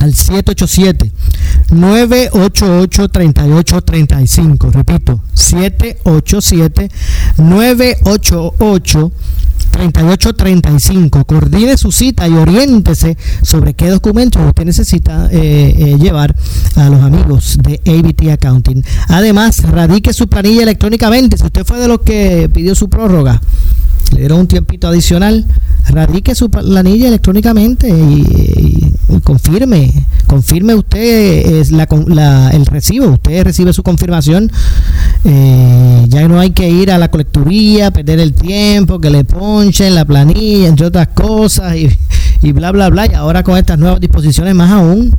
al 787 988 3835 repito 787 988 3835. Coordine su cita y oriéntese sobre qué documentos usted necesita eh, eh, llevar a los amigos de ABT Accounting. Además, radique su planilla electrónicamente. Si usted fue de los que pidió su prórroga, le dieron un tiempito adicional, radique su planilla electrónicamente y, confirme, confirme usted la, el recibo, usted recibe su confirmación, eh, ya no hay que ir a la colecturía, perder el tiempo, que le ponchen la planilla, entre otras cosas, y, y bla, bla, bla, y ahora con estas nuevas disposiciones más aún,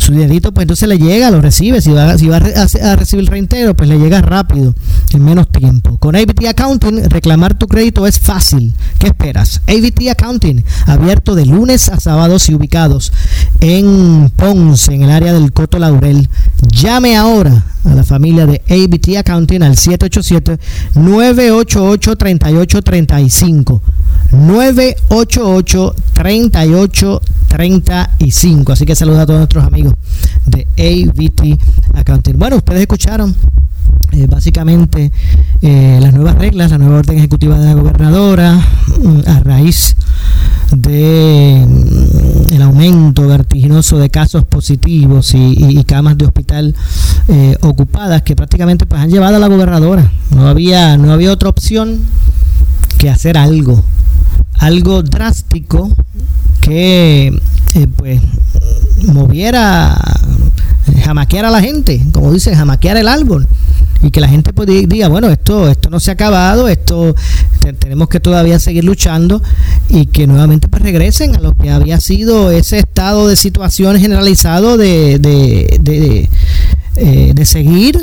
su dinerito, pues entonces le llega, lo recibe. Si va, si va a, recibir el reintero, pues le llega rápido, en menos tiempo. Con ABT Accounting, reclamar tu crédito es fácil. ¿Qué esperas? ABT Accounting, abierto de lunes a sábados y ubicados en Ponce, en el área del Coto Laurel. Llame ahora a la familia de ABT Accounting al 787-988-3835. 988-3835. Así que saludos a todos nuestros amigos de ABT Accounting. Bueno, ustedes escucharon eh, básicamente eh, las nuevas reglas, la nueva orden ejecutiva de la gobernadora mm, a raíz de mm, el aumento vertiginoso de casos positivos y, camas de hospital eh, ocupadas que prácticamente pues han llevado a la gobernadora no había no había otra opción que hacer algo algo drástico que pues moviera jamaquear a la gente como dicen jamaquear el árbol. Y que la gente pues diga, bueno, esto, esto no se ha acabado, esto tenemos que todavía seguir luchando y que nuevamente pues regresen a lo que había sido ese estado de situación generalizado de, de, de, eh, seguir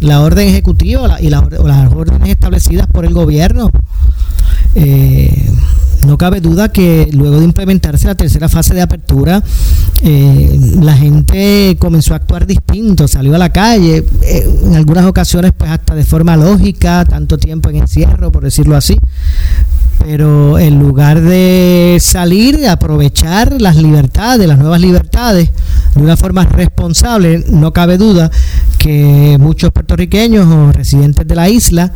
la orden ejecutiva y las órdenes establecidas por el gobierno. Eh, no cabe duda que luego de implementarse la tercera fase de apertura, eh, la gente comenzó a actuar distinto, salió a la calle, eh, en algunas ocasiones pues hasta de forma lógica, tanto tiempo en encierro, por decirlo así, pero en lugar de salir, aprovechar las libertades, las nuevas libertades, de una forma responsable, no cabe duda que muchos puertorriqueños o residentes de la isla,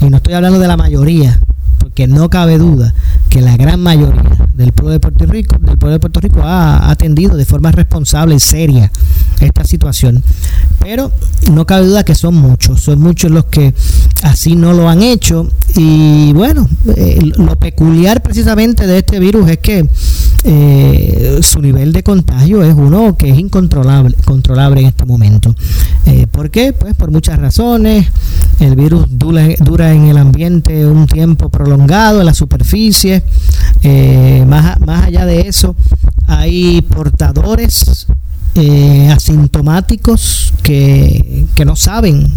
y no estoy hablando de la mayoría, porque no cabe duda que la gran mayoría del pueblo de Puerto Rico, del pueblo de Puerto Rico ha atendido de forma responsable y seria esta situación. Pero no cabe duda que son muchos, son muchos los que así no lo han hecho. Y bueno, eh, lo peculiar precisamente de este virus es que eh, su nivel de contagio es uno que es incontrolable controlable en este momento. Eh, ¿Por qué? Pues por muchas razones. El virus dura, dura en el ambiente un tiempo prolongado en la superficie. Eh, más, más allá de eso, hay portadores eh, asintomáticos que, que no saben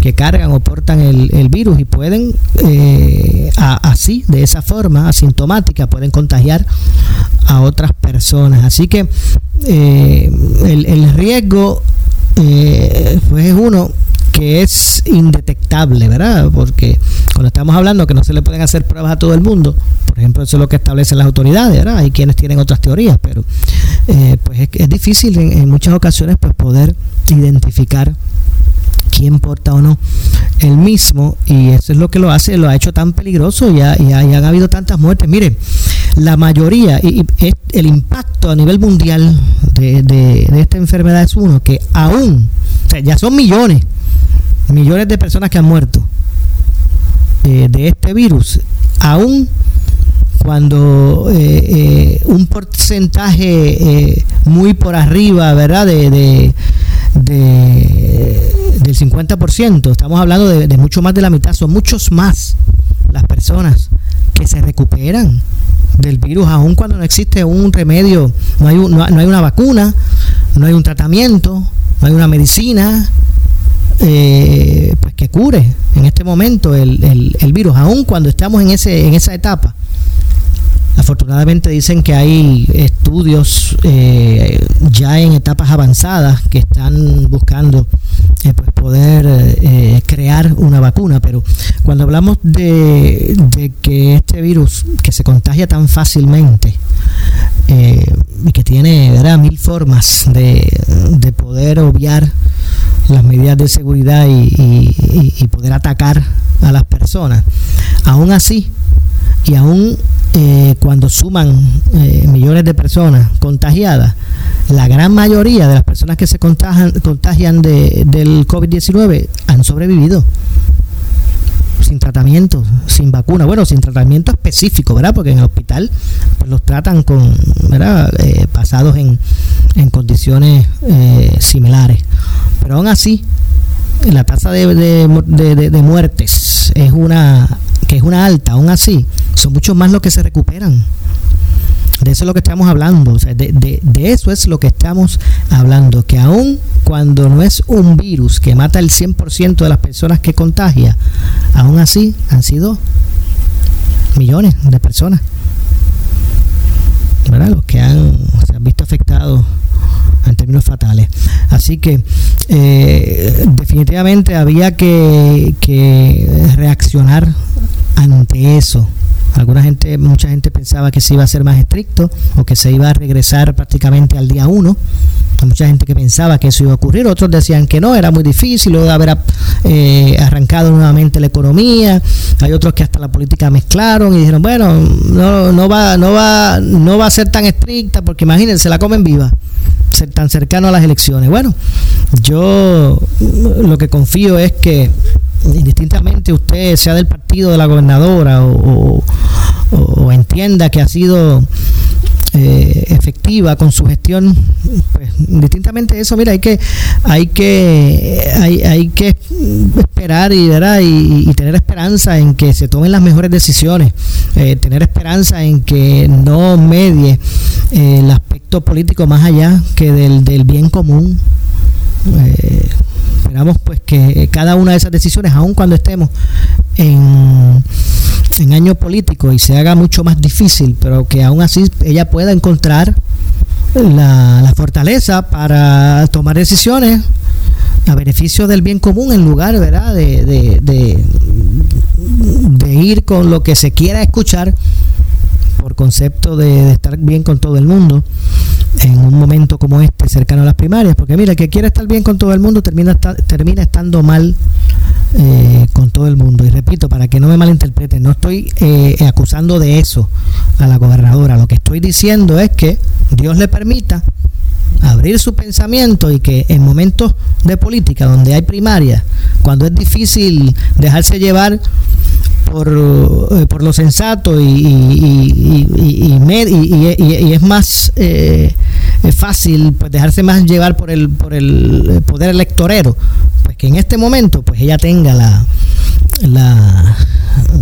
que cargan o portan el, virus y pueden eh, así, de esa forma asintomática, pueden contagiar a otras personas. Así que eh, el, riesgo eh, pues es uno que es indetectable, ¿verdad? Porque cuando estamos hablando que no se le pueden hacer pruebas a todo el mundo, por ejemplo, eso es lo que establecen las autoridades, ¿verdad? Hay quienes tienen otras teorías, pero pues es, difícil en, muchas ocasiones pues poder identificar quién porta o no el mismo y eso es lo que lo hace, lo ha hecho tan peligroso y, y, han habido tantas muertes. Mire, la mayoría y, el impacto a nivel mundial de, esta enfermedad es uno que aún, o sea, ya son millones, millones de personas que han muerto eh, de este virus, aún cuando eh, un porcentaje muy por arriba, ¿verdad? De, de, del 50%, estamos hablando de, de mucho más de la mitad, son muchos más las personas que se recuperan del virus, aun cuando no existe un remedio, no hay, no, hay una vacuna, no hay un tratamiento, no hay una medicina eh, pues que cure en este momento el, el, virus, aun cuando estamos en, ese, en esa etapa. Afortunadamente dicen que hay estudios eh, ya en etapas avanzadas que están buscando eh, pues poder eh, crear una vacuna, pero cuando hablamos de, que este virus que se contagia tan fácilmente y que tiene ¿verdad? mil formas de, de poder obviar las medidas de seguridad y, y poder atacar a las personas, aún así y aún eh, cuando suman eh, millones de personas contagiadas, la gran mayoría de las personas que se contagian, contagian de, del COVID-19 han sobrevivido sin tratamiento, sin vacuna, bueno, sin tratamiento específico, ¿verdad? Porque en el hospital pues, los tratan con, ¿verdad? Eh, pasados en, en condiciones similares. Pero aún así, la tasa de, de, de muertes es una que es una alta, aún así, son muchos más los que se recuperan. De eso es lo que estamos hablando, de, eso es lo que estamos hablando, que aún cuando no es un virus que mata el 100% de las personas que contagia, aún así han sido millones de personas. Los que han, se han visto afectados en términos fatales. Así que eh, definitivamente había que, que reaccionar ante eso. Alguna gente, mucha gente pensaba que se iba a ser más estricto o que se iba a regresar prácticamente al día uno. Hay mucha gente que pensaba que eso iba a ocurrir, otros decían que no, era muy difícil, luego de haber eh, arrancado nuevamente la economía. Hay otros que hasta la política mezclaron y dijeron, bueno, no, no va, no va, no va a ser tan estricta porque imagínense, la comen viva, ser tan cercano a las elecciones. Bueno, yo lo que confío es que indistintamente usted sea del partido de la gobernadora o, entienda que ha sido eh, efectiva con su gestión pues indistintamente eso mira hay que hay que hay, hay que esperar y. Y, tener esperanza en que se tomen las mejores decisiones eh, tener esperanza en que no medie eh, el aspecto político más allá que del, del bien común esperamos pues que cada una de esas decisiones, aun cuando estemos en, en año político y se haga mucho más difícil, pero que aún así ella pueda encontrar la, fortaleza para tomar decisiones a beneficio del bien común en lugar ¿verdad? De, de, de ir con lo que se quiera escuchar por concepto de, estar bien con todo el mundo en un momento como este, cercano a las primarias, porque mira, el que quiere estar bien con todo el mundo termina, termina estando mal eh, con todo el mundo. Y repito, para que no me malinterpreten, no estoy eh, acusando de eso a la gobernadora, lo que estoy diciendo es que Dios le permita abrir su pensamiento y que en momentos de política donde hay primarias, cuando es difícil dejarse llevar por, eh, por lo sensato y, y, y, es más eh, fácil pues dejarse más llevar por el, por el poder electorero, pues que en este momento pues ella tenga la, la,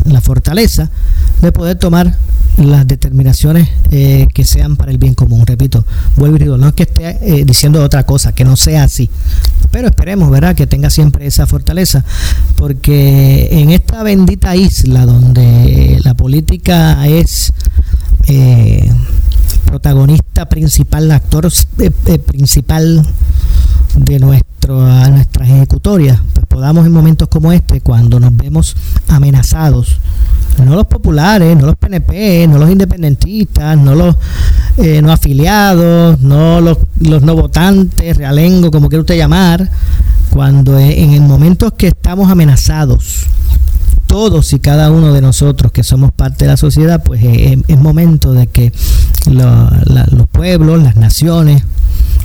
la fortaleza de poder tomar las determinaciones eh, que sean para el bien común. Repito, vuelvo y digo, no es que esté eh, diciendo otra cosa, que no sea así, pero esperemos, ¿verdad?, que tenga siempre esa fortaleza, porque en esta bendita isla donde la política es eh, protagonista principal, actor principal de nuestro, nuestras ejecutorias, pues podamos en momentos como este, cuando nos vemos amenazados, no los populares, no los PNP, no los independentistas, no los eh, no afiliados, no los, los no votantes, realengo, como quiera usted llamar, cuando en, en momentos que estamos amenazados, todos y cada uno de nosotros que somos parte de la sociedad, pues es, es momento de que los pueblos, las naciones,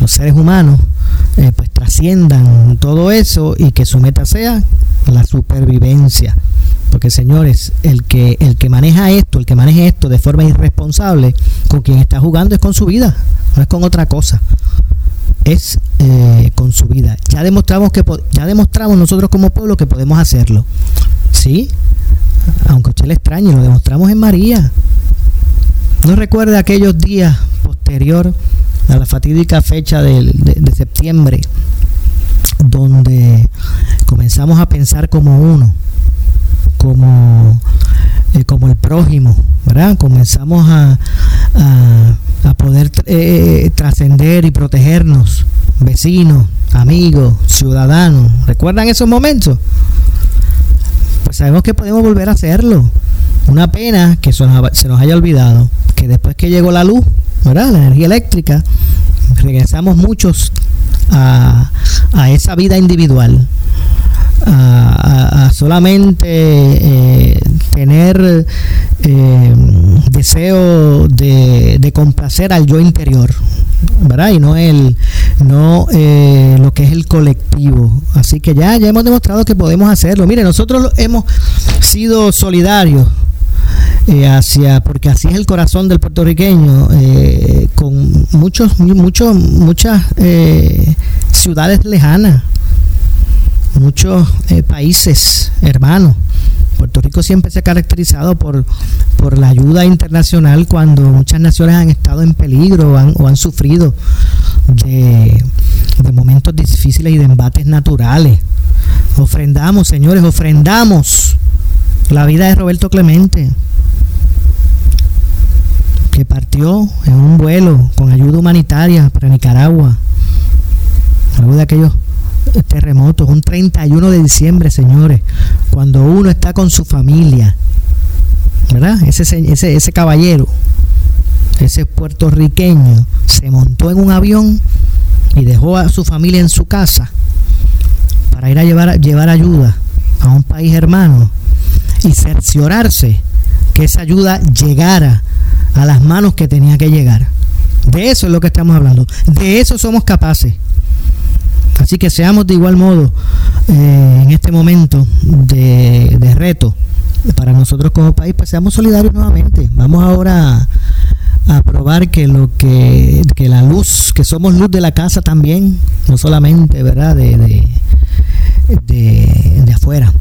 los seres humanos, eh, pues trasciendan todo eso y que su meta sea la supervivencia. Porque señores, el que, el que maneja esto, el que maneja esto de forma irresponsable, con quien está jugando es con su vida, no es con otra cosa. Es eh, con su vida. Ya demostramos que ya demostramos nosotros como pueblo que podemos hacerlo. Sí, aunque usted le extrañe, lo demostramos en María. No recuerde aquellos días posterior a la fatídica fecha de, de septiembre, donde comenzamos a pensar como uno como, eh, como el prójimo, ¿verdad? Comenzamos a, a, poder eh, trascender y protegernos, vecinos, amigos, ciudadanos. ¿Recuerdan esos momentos? Pues sabemos que podemos volver a hacerlo. Una pena que se nos, haya olvidado que después que llegó la luz, ¿verdad? La energía eléctrica, regresamos muchos a, a esa vida individual a, solamente eh, tener eh, deseo de, complacer al yo interior, ¿verdad? Y no el no eh, lo que es el colectivo. Así que ya ya hemos demostrado que podemos hacerlo. Mire, nosotros hemos sido solidarios hacia porque así es el corazón del puertorriqueño con muchos muchos muchas ciudades lejanas muchos eh, países hermanos. Puerto Rico siempre se ha caracterizado por, por la ayuda internacional cuando muchas naciones han estado en peligro o han, sufrido de, de momentos difíciles y de embates naturales. Ofrendamos, señores, ofrendamos la vida de Roberto Clemente, que partió en un vuelo con ayuda humanitaria para Nicaragua, luego de aquellos terremotos, un 31 de diciembre, señores, cuando uno está con su familia, ¿verdad? Ese, caballero, ese puertorriqueño, se montó en un avión y dejó a su familia en su casa para ir a llevar, llevar ayuda a un país hermano y cerciorarse que esa ayuda llegara a las manos que tenía que llegar. De eso es lo que estamos hablando. De eso somos capaces. Así que seamos de igual modo eh, en este momento de, reto para nosotros como país, pues seamos solidarios nuevamente. Vamos ahora a, probar que lo que, la luz, que somos luz de la casa también, no solamente, ¿verdad? De, de, de afuera.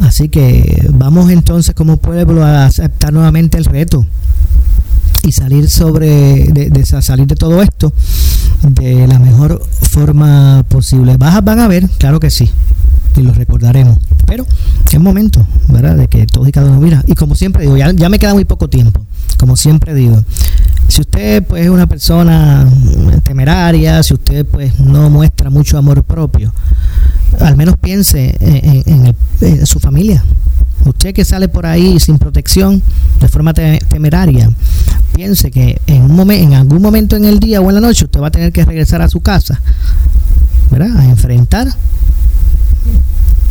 Así que vamos entonces como pueblo a aceptar nuevamente el reto y salir sobre de, salir de todo esto de la mejor forma posible. Bajas van a ver, claro que sí, y lo recordaremos. Pero es momento, ¿verdad? De que todos y cada uno mira. Y como siempre digo, ya, ya me queda muy poco tiempo. Como siempre digo, si usted pues es una persona temeraria, si usted pues no muestra mucho amor propio, al menos piense en su familia, Usted que sale por ahí sin protección, de forma temeraria, piense que en, un momento, en algún momento en el día o en la noche usted va a tener que regresar a su casa, ¿verdad? A enfrentar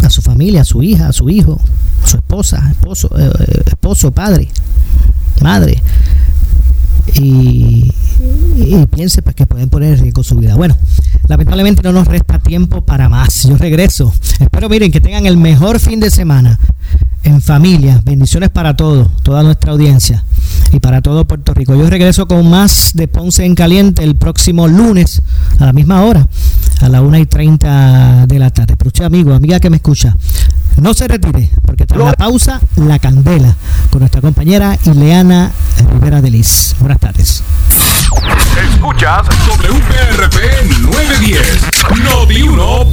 a su familia, a su hija, a su hijo, a su esposa, esposo, eh, esposo, padre, madre. Y, y piense pues, que pueden poner en riesgo su vida. Bueno, lamentablemente no nos resta tiempo para más. Yo regreso. Espero, miren, que tengan el mejor fin de semana en familia. Bendiciones para todos, toda nuestra audiencia y para todo Puerto Rico. Yo regreso con más de Ponce en Caliente el próximo lunes a la misma hora, a la 1 y 30 de la tarde. Pero usted, amigo, amiga que me escucha, no se retire, porque tras la pausa, la candela con nuestra compañera Ileana Rivera de Liz. Buenas tardes. Escuchas sobre UPRP 910, Noti 1